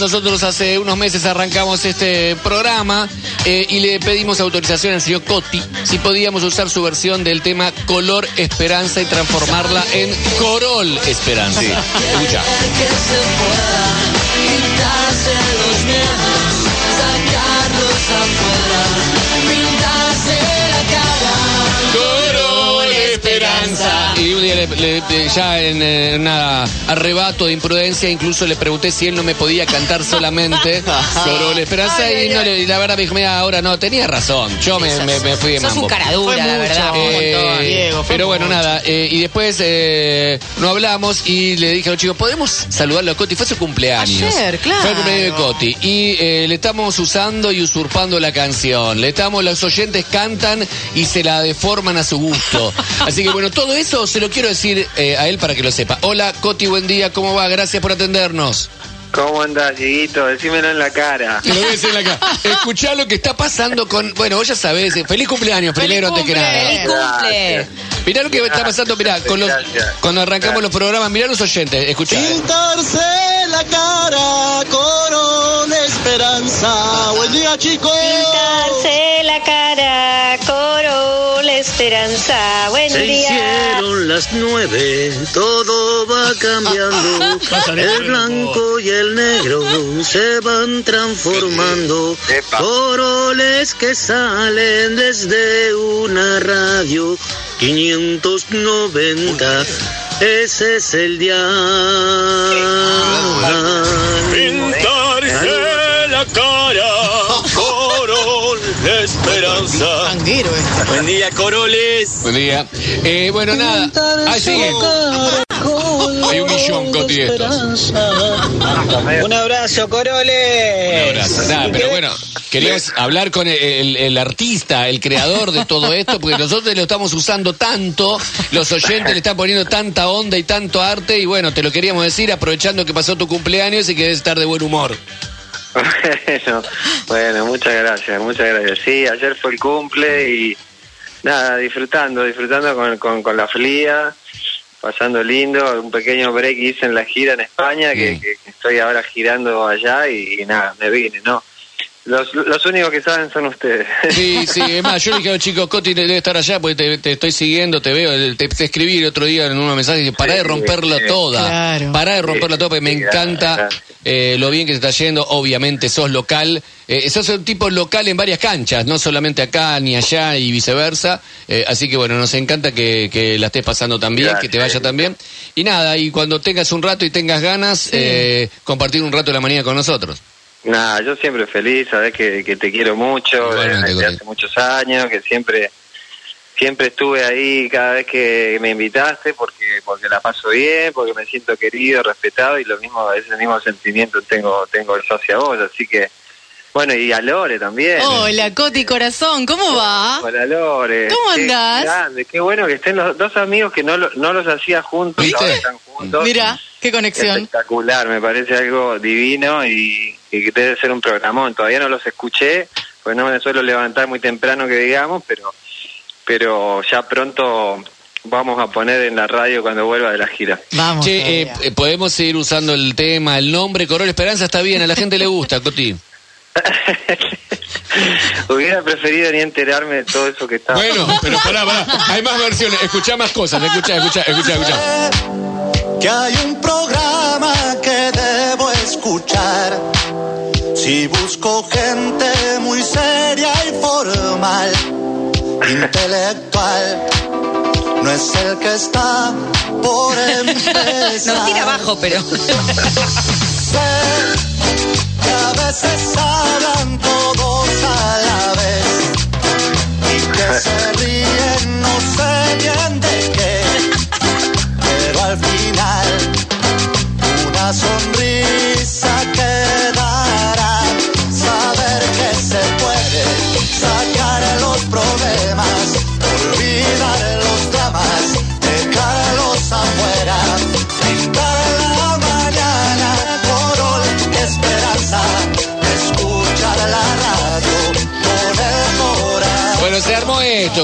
nosotros hace unos meses arrancamos este programa eh, y le pedimos autorización al señor Cotti si podíamos usar su versión del tema Color Esperanza y transformarla en Corol Esperanza. Escucha. que se pueda quitarse los miedos, le- le- le- ya en eh, una arrebato de imprudencia incluso le pregunté si él no me podía cantar solamente Corol Esperanza y, no le- y la verdad me dijo, mira, ahora no, tenía razón, yo me, me- me fui de Sos mambo. un cara dura, Fue la mucho, verdad. un Eh, montón. Diego, fue pero bueno, mucho. nada. eh, y después eh, no hablamos y le dije a los chicos, ¿podemos saludarlo a Coti? Fue su cumpleaños. Ayer, claro. Fue el cumpleaños de Coti. Y eh, le estamos usando y usurpando la canción. Le estamos, los oyentes cantan y se la deforman a su gusto. Así que bueno, todo eso se lo quiero decir eh, a él para que lo sepa. Hola, Coti, buen día, ¿cómo va? Gracias por atendernos. ¿Cómo andás, Dieguito? Decímelo en la cara. Te lo voy a decir acá. Escuchá lo que está pasando con. Bueno, vos ya sabés. eh, Feliz cumpleaños, primero, antes que nada. Feliz cumple. Mirá lo que está pasando, mirá, con los, Gracias. cuando arrancamos los programas, mirá los oyentes, escuchá. eh. Pintarse la cara con esperanza. Buen día, chicos. Pintarse la cara, la esperanza. Buen Se día. hicieron las nueve, todo va cambiando. El blanco y el negro se van transformando. Coroles que salen desde una radio 590. Ese es el dial. Pintarse de esperanza. Tanguero este. Buen día, Coroles. Buen día. Eh, bueno, nada. Ahí siguen. Hay un millón, Coti, de estos. Un abrazo, Un Coroles. abrazo. Nada, pero bueno, queríamos hablar con el, el- el artista, el creador de todo esto, porque nosotros lo estamos usando tanto, los oyentes le están poniendo tanta onda y tanto arte, y bueno, te lo queríamos decir aprovechando que pasó tu cumpleaños y que debes estar de buen humor. Bueno, bueno, muchas gracias, muchas gracias. Sí, ayer fue el cumple y nada, disfrutando, disfrutando con, con, con la fría, pasando lindo, un pequeño break hice en la gira en España, que, que- que estoy ahora girando allá y, y nada, me vine, ¿no? Los, los únicos que saben son ustedes. Sí, sí, es más, yo le dije a los chicos, Coti debe estar allá porque te, te estoy siguiendo, te veo, te, te escribí el otro día en unos mensajes, dije, pará de romperla sí. toda, Claro. pará de romperla Sí, toda porque me sí, encanta eh, lo bien que te está yendo, obviamente sos local, eh, sos un tipo local en varias canchas, no solamente acá ni allá y viceversa, eh, así que bueno, nos encanta que, que la estés pasando tan bien, que te vaya tan bien, y nada, y cuando tengas un rato y tengas ganas, eh, compartir un rato de la mañana con nosotros. Nada, yo siempre feliz, sabes que, que te quiero mucho, Igualmente, desde hace muchos años, que siempre siempre estuve ahí cada vez que me invitaste porque porque la paso bien, porque me siento querido, respetado y lo mismo ese mismo sentimiento tengo tengo yo hacia vos, así que bueno, y a Lore también. Hola, Coti Corazón, ¿cómo va? Hola Lore. ¿Cómo Qué andás? grande, qué bueno que estén los dos amigos que no, lo- no los hacía juntos, ¿Viste? ahora están juntos. Mira, qué conexión. Espectacular, me parece algo divino y, y que debe ser un programón. Todavía no los escuché, porque no me suelo levantar muy temprano, que digamos, pero, pero ya pronto vamos a poner en la radio cuando vuelva de la gira. Vamos. Che, eh, eh, podemos seguir usando el tema, el nombre, Corol Esperanza está bien, a la gente le gusta, Coti. Hubiera preferido ni enterarme de todo eso que estaba. Bueno, pero pará, pará, hay más versiones, escuchá más cosas, escuchá, escuchá, escuchá, escuchá. que hay un programa que debo escuchar. Si busco gente muy seria y formal, intelectual, no es el que está por empezar. Nos tira abajo, pero. Que veces hablan todos a la vez. Y que se ríen, no sé bien de qué, pero al final una sonrisa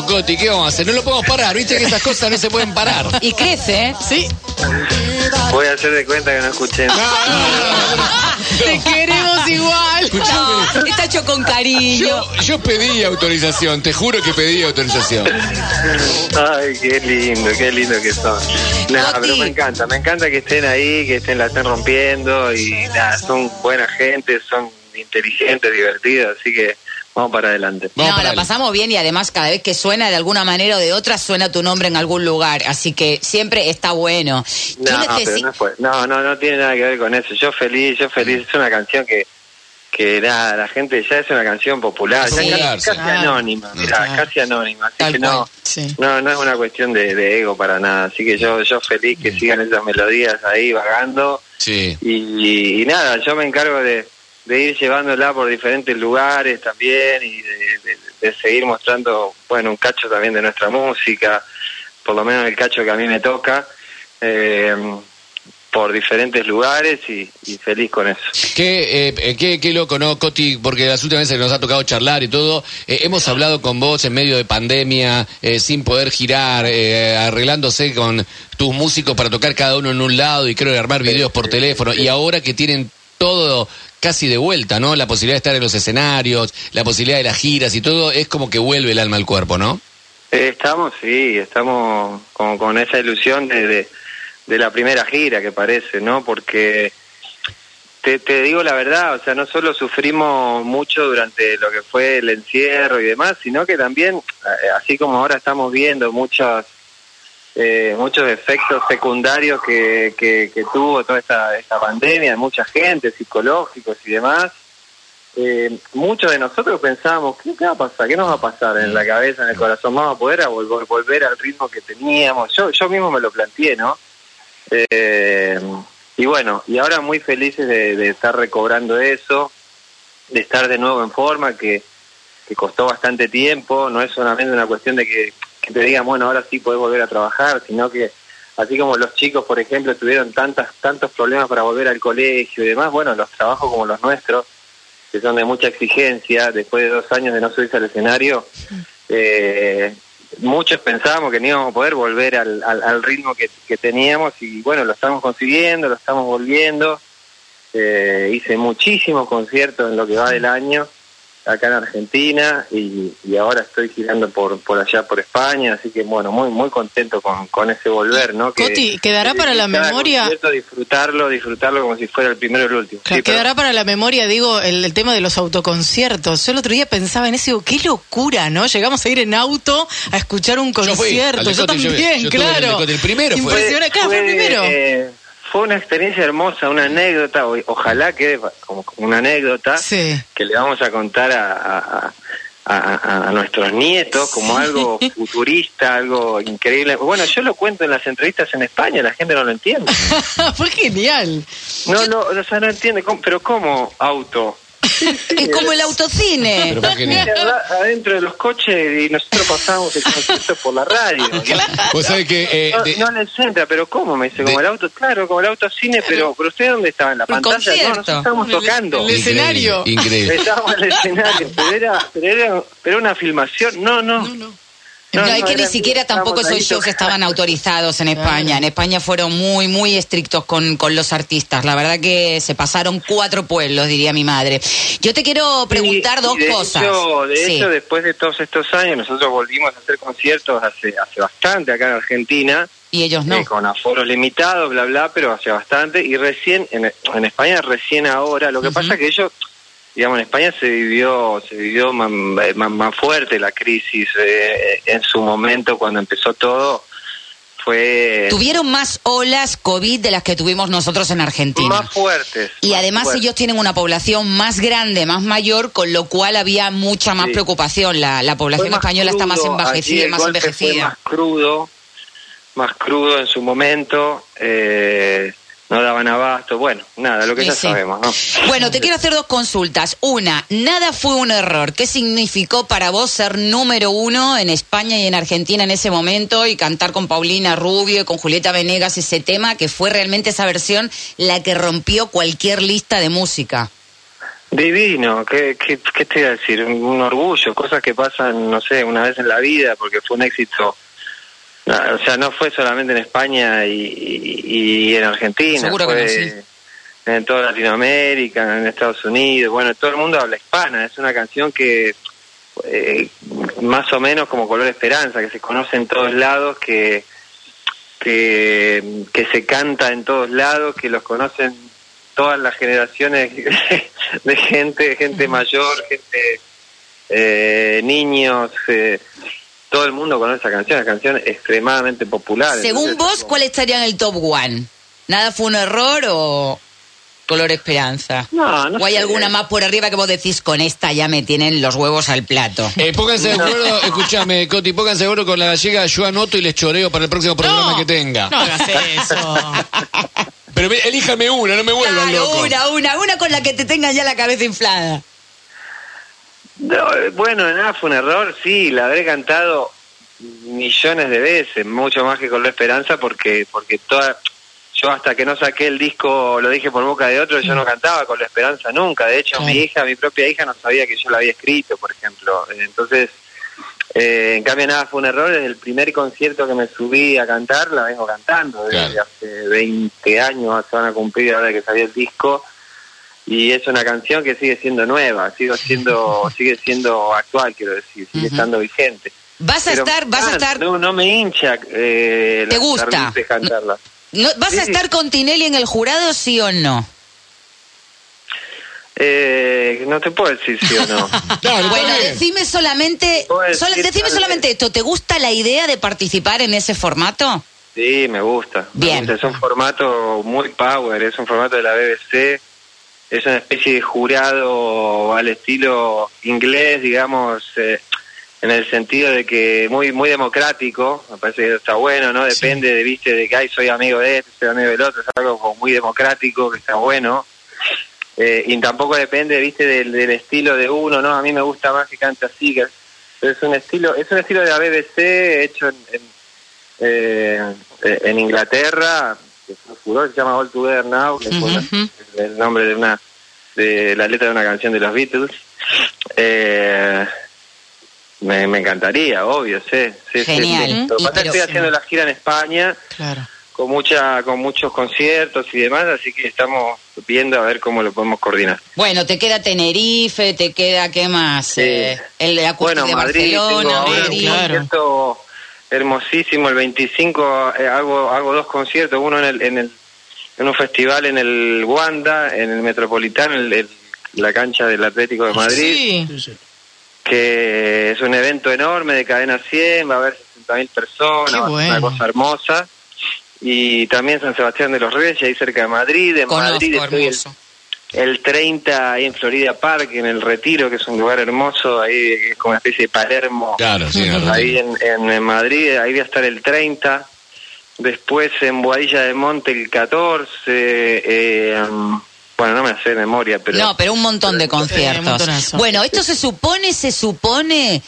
Coti, ¿qué vamos a hacer? No lo podemos parar, viste que estas cosas no se pueden parar. Y crece, ¿eh? Sí. Voy a hacer de cuenta que no escuché. Te queremos igual. Escuchame. No, está hecho con cariño. Yo, yo pedí autorización, te juro que pedí autorización. Ay, qué lindo, qué lindo que son. Nada, pero me encanta, me encanta que estén ahí, que estén, la estén rompiendo y nada, son buena gente, son inteligentes, divertidos, así que vamos para adelante. Vamos no, para la adelante. pasamos bien y además cada vez que suena de alguna manera o de otra suena tu nombre en algún lugar, así que siempre está bueno. No, Quiero pero no, fue- no, no, no tiene nada que ver con eso. Yo feliz, yo feliz. Es una canción que, que nada, la gente ya es una canción popular, ya casi, anónima, mirá, casi anónima. Así que no, sí. no, no es una cuestión de, de ego para nada. Así que yo, yo feliz que sigan esas melodías ahí vagando. Sí. Y, y nada, yo me encargo de, de ir llevándola por diferentes lugares también y de, de- de seguir mostrando, bueno, un cacho también de nuestra música, por lo menos el cacho que a mí me toca, eh, por diferentes lugares y, y feliz con eso. Qué, eh, qué, qué loco, ¿no, Coti? Porque las últimas veces que nos ha tocado charlar y todo, eh, hemos hablado con vos en medio de pandemia, eh, sin poder girar, eh, arreglándose con tus músicos para tocar cada uno en un lado y creo que armar videos por teléfono. Y ahora que tienen todo casi de vuelta, ¿no? La posibilidad de estar en los escenarios, la posibilidad de las giras y todo, es como que vuelve el alma al cuerpo, ¿no? Estamos, sí, estamos con, con esa ilusión de, de, de la primera gira que parece, ¿no? Porque te, te digo la verdad, o sea, no solo sufrimos mucho durante lo que fue el encierro y demás, sino que también, eh, así como ahora estamos viendo muchas eh, muchos efectos secundarios que, que, tuvo toda esta, esta pandemia, de mucha gente, psicológicos y demás, eh, muchos de nosotros pensábamos, ¿qué, qué va a pasar? ¿Qué nos va a pasar en la cabeza, en el corazón? ¿Vamos a poder a volver, volver al ritmo que teníamos? Yo, yo mismo me lo planteé, ¿no? Eh, y bueno, y ahora muy felices de, de estar recobrando eso, de estar de nuevo en forma, que, que costó bastante tiempo, no es solamente una cuestión de que, que te digan, bueno, ahora sí podés volver a trabajar, sino que así como los chicos, por ejemplo, tuvieron tantas, tantos problemas para volver al colegio y demás, bueno, los trabajos como los nuestros, que son de mucha exigencia, después de dos años de no subirse al escenario, eh, muchos pensábamos que no íbamos a poder volver al, al, al ritmo que, que teníamos y bueno, lo estamos consiguiendo, lo estamos volviendo. Eh, hice muchísimos conciertos en lo que va del año acá en Argentina y, y ahora estoy girando por por allá por España, así que bueno, muy muy contento con, con ese volver, ¿no? Que, Coti, ¿quedará que para la memoria? disfrutarlo, disfrutarlo como si fuera el primero y el último. Claro, Sí, pero- quedará para la memoria, digo, el, el tema de los autoconciertos. Yo el otro día pensaba en eso y digo, qué locura, ¿no? Llegamos a ir en auto a escuchar un Yo fui, concierto. Yo también, yo el claro. Coti, el primero fue. Impresionante, claro, fue el primero. eh, fue una experiencia hermosa, una anécdota, o- ojalá quede como, una anécdota Sí. que le vamos a contar a, a- a- nuestros nietos como algo futurista, algo increíble. Bueno, yo lo cuento en las entrevistas en España, la gente no lo entiende. fue genial. No, no, o sea, no entiende, ¿cómo- pero ¿cómo auto? Es como el autocine. Pero. Adentro de los coches y nosotros pasábamos el concierto por la radio. ¿no? Vos sabés que... eh, No, de- no les entra, pero ¿cómo? Me dice, como De- el auto, claro, como el auto cine, pero, pero ¿usted dónde estaba? ¿En la pantalla? No, nosotros estábamos tocando. el escenario. Increíble. increíble. Estábamos en el escenario, pero era, pero era, pero era una filmación. No, no. No, es que ni siquiera tampoco esos shows estaban autorizados en España. En España fueron muy, muy estrictos con, con los artistas. La verdad que se pasaron cuatro pueblos, diría mi madre. Yo te quiero preguntar Sí, dos de cosas. Hecho, de Sí. hecho, después de todos estos años, nosotros volvimos a hacer conciertos hace, hace bastante acá en Argentina. Y ellos no. eh, con aforos limitados, bla, bla, pero hace bastante. Y recién, en, en España, recién ahora. Lo que pasa es que ellos, digamos, en España se vivió se vivió más, más, más fuerte la crisis eh, en su momento, cuando empezó todo. Fue Tuvieron más olas COVID de las que tuvimos nosotros en Argentina. más fuertes. Y más además fuertes. ellos tienen una población más grande, más mayor, con lo cual había mucha más Sí. preocupación. La, la población española está más envejecida el más golpe fue envejecida. más crudo, más crudo en su momento. eh, no daban abasto. Bueno, nada, lo que Sí, ya sí. sabemos, ¿no? Bueno, te quiero hacer dos consultas. Una, nada fue un error. ¿Qué significó para vos ser número uno en España y en Argentina en ese momento y cantar con Paulina Rubio y con Julieta Venegas ese tema que fue realmente esa versión la que rompió cualquier lista de música? Divino, ¿qué, qué, qué te iba a decir? Un, un orgullo, cosas que pasan, no sé, una vez en la vida, porque fue un éxito No, o sea, no fue solamente en España y, y- y en Argentina. Seguro que fue no, sí. En toda Latinoamérica, en Estados Unidos. Bueno, todo el mundo habla hispana. Es una canción que, eh, más o menos como Color Esperanza, que se conoce en todos lados, que, que, que se canta en todos lados, que los conocen todas las generaciones de gente, gente mayor, gente, eh, niños. eh, todo el mundo conoce esa canción, es una canción extremadamente popular. Según Entonces, vos, como- ¿cuál estaría en el top one? ¿Nada fue un error o color esperanza? No, no ¿O hay sé. alguna más por arriba que vos decís, con esta ya me tienen los huevos al plato? Eh, pónganse de acuerdo, escúchame, Coti, pónganse de acuerdo con la gallega, yo anoto y les choreo para el próximo programa No, que tenga. No hagas eso. Pero elíjame una, no me vuelvan Claro, loco. una, una, una con la que te tengan ya la cabeza inflada. No, eh, bueno, nada, fue un error, sí, la habré cantado millones de veces, mucho más que con la esperanza, porque porque toda yo hasta que no saqué el disco, lo dije por boca de otro, yo no cantaba con la esperanza nunca. De hecho, mi hija, mi propia hija, no sabía que yo la había escrito, por ejemplo. Eh, Entonces, eh, en cambio, nada, fue un error. Desde el primer concierto que me subí a cantar, la vengo cantando. Desde Claro. hace 20 años se van a cumplir ahora que salió el disco. Y es una canción que sigue siendo nueva, sigue siendo, sigue siendo actual, quiero decir, sigue estando vigente. Vas a Pero, estar, vas a ah, estar, No, no me hincha. Eh, ¿Te la- gusta? cantarla. no- vas a sí. estar con Tinelli en el jurado, sí o no? Eh, no te puedo decir sí o no. Dale, Bueno, decime solamente, decir decime solamente esto, ¿te gusta la idea de participar en ese formato? Sí, me gusta. me Bien. gusta. Es un formato muy power, es un formato de la BBC. Es una especie de jurado al estilo inglés, digamos, eh, en el sentido de que muy muy democrático. Me parece que está bueno, ¿no? Depende de, viste, de que ay, soy amigo de este, soy amigo del otro. Es algo como muy democrático, que está bueno. Eh, y tampoco depende, viste, del, del estilo de uno, ¿no? A mí me gusta más que cante así, que pero es un estilo, es un estilo de la BBC hecho en, en, eh, en Inglaterra, que fue un furor, se llama All Together Now, que Ujú. el nombre de una de la letra de una canción de los Beatles. Eh, me, me encantaría, obvio, sí. sí, sí, Genial. sí. Lo que Y pasa es que pero- estoy haciendo la gira en España Claro. con mucha con muchos conciertos y demás, así que estamos viendo a ver cómo lo podemos coordinar. Bueno, te queda Tenerife, te queda, ¿qué más? Sí. Eh, el de Bueno, de Madrid, tengo Barcelona, Madrid. claro. Hermosísimo, el 25 eh, hago hago dos conciertos, uno en el en el en un festival en el Wanda, en el Metropolitano, el- el- la cancha del Atlético de Madrid, Sí. que es un evento enorme de cadena 100, va a haber 60.000 personas, bueno. una cosa hermosa. Y también San Sebastián de los Reyes, ahí cerca de Madrid. En Madrid estoy el. El 30 ahí en Florida Park, en el Retiro, que es un lugar hermoso, ahí que es como una especie de Palermo. Claro, sí. Ahí en, en, en Madrid, ahí voy a estar el 30. Después en Boadilla de Monte el 14. eh, um, bueno, no me hace memoria, pero... no, pero un montón de conciertos. bueno, esto se supone, se supone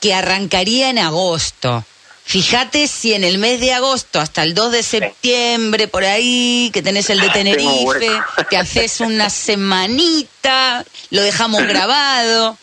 que arrancaría en agosto. Fíjate si en el mes de agosto hasta el 2 de septiembre, por ahí, que tenés el de Tenerife, te haces una semanita, lo dejamos grabado.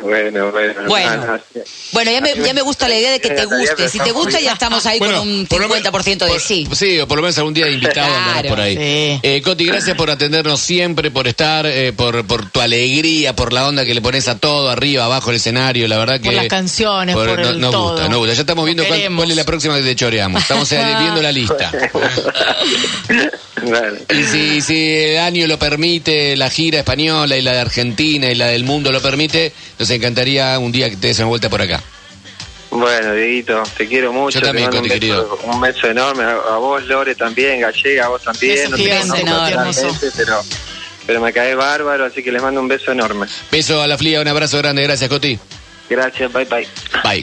Bueno, bueno. Bueno. no, no, ya me, ya me gusta la idea de que te guste. Si te gusta, ya estamos ahí Bueno, con un por lo men- 50% de por- sí. Sí, o por lo menos algún día invitado Claro. por ahí. Sí. Eh, Coti, gracias por atendernos siempre, por estar, eh, por, por tu alegría, por la onda que le pones a todo, arriba, abajo el escenario, la verdad que... Por las canciones, por no- el nos todo. gusta, nos gusta. Ya estamos viendo cuál, es la próxima que te choreamos. Estamos eh, viendo la lista. Y si, si el año lo permite, la gira española y la de Argentina y la del mundo lo permite, nos encantaría un día que te des una vuelta por acá. Bueno, Dieguito, te quiero mucho. Yo también, te mando un, beso, querido. un beso enorme. A, vos, Lore, también. Gallega, a vos también. Beso No te gigante, personalmente, Pero, pero me cae bárbaro, así que les mando un beso enorme. Beso a la flia, un abrazo grande, gracias Coti. Gracias, bye bye. Bye.